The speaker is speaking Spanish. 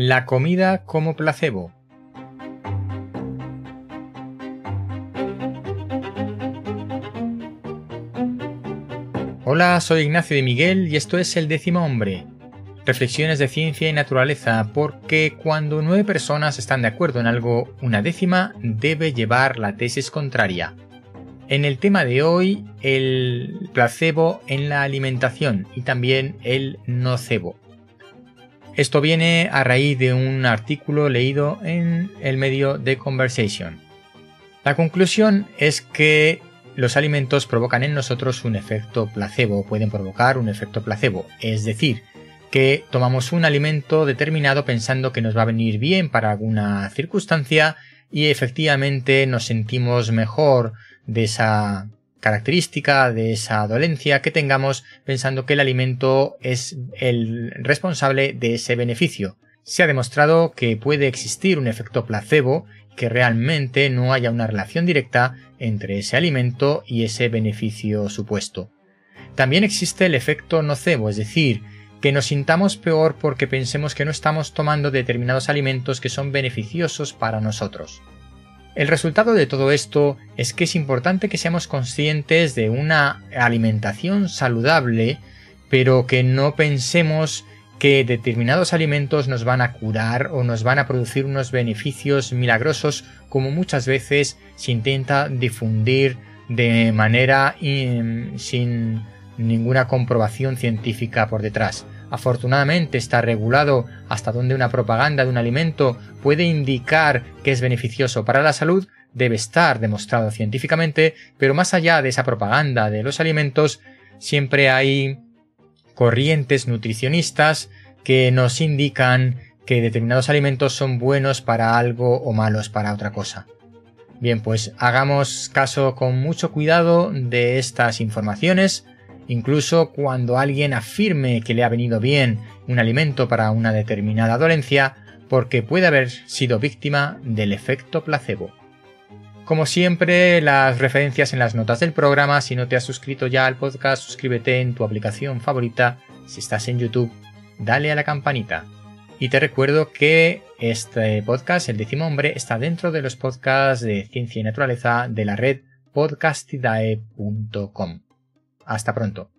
La comida como placebo. Hola, soy Ignacio de Miguel y esto es El décimo hombre. Reflexiones de ciencia y naturaleza, porque cuando nueve personas están de acuerdo en algo, una décima debe llevar la tesis contraria. En el tema de hoy, el placebo en la alimentación y también el nocebo. Esto viene a raíz de un artículo leído en el medio The Conversation. La conclusión es que los alimentos provocan en nosotros un efecto placebo, pueden provocar un efecto placebo, es decir, que tomamos un alimento determinado pensando que nos va a venir bien para alguna circunstancia y efectivamente nos sentimos mejor de esa característica, de esa dolencia que tengamos pensando que el alimento es el responsable de ese beneficio. Se ha demostrado que puede existir un efecto placebo, que realmente no haya una relación directa entre ese alimento y ese beneficio supuesto. También existe el efecto nocebo, es decir, que nos sintamos peor porque pensemos que no estamos tomando determinados alimentos que son beneficiosos para nosotros. El resultado de todo esto es que es importante que seamos conscientes de una alimentación saludable, pero que no pensemos que determinados alimentos nos van a curar o nos van a producir unos beneficios milagrosos como muchas veces se intenta difundir de manera sin ninguna comprobación científica por detrás. Afortunadamente está regulado hasta donde una propaganda de un alimento puede indicar que es beneficioso para la salud, debe estar demostrado científicamente, pero más allá de esa propaganda de los alimentos, siempre hay corrientes nutricionistas que nos indican que determinados alimentos son buenos para algo o malos para otra cosa. Bien, pues hagamos caso con mucho cuidado de estas informaciones, Incluso cuando alguien afirme que le ha venido bien un alimento para una determinada dolencia, porque puede haber sido víctima del efecto placebo. Como siempre, las referencias en las notas del programa. Si no te has suscrito ya al podcast, suscríbete en tu aplicación favorita. Si estás en YouTube, dale a la campanita. Y te recuerdo que este podcast, El décimo hombre, está dentro de los podcasts de ciencia y naturaleza de la red podcastidae.com. Hasta pronto.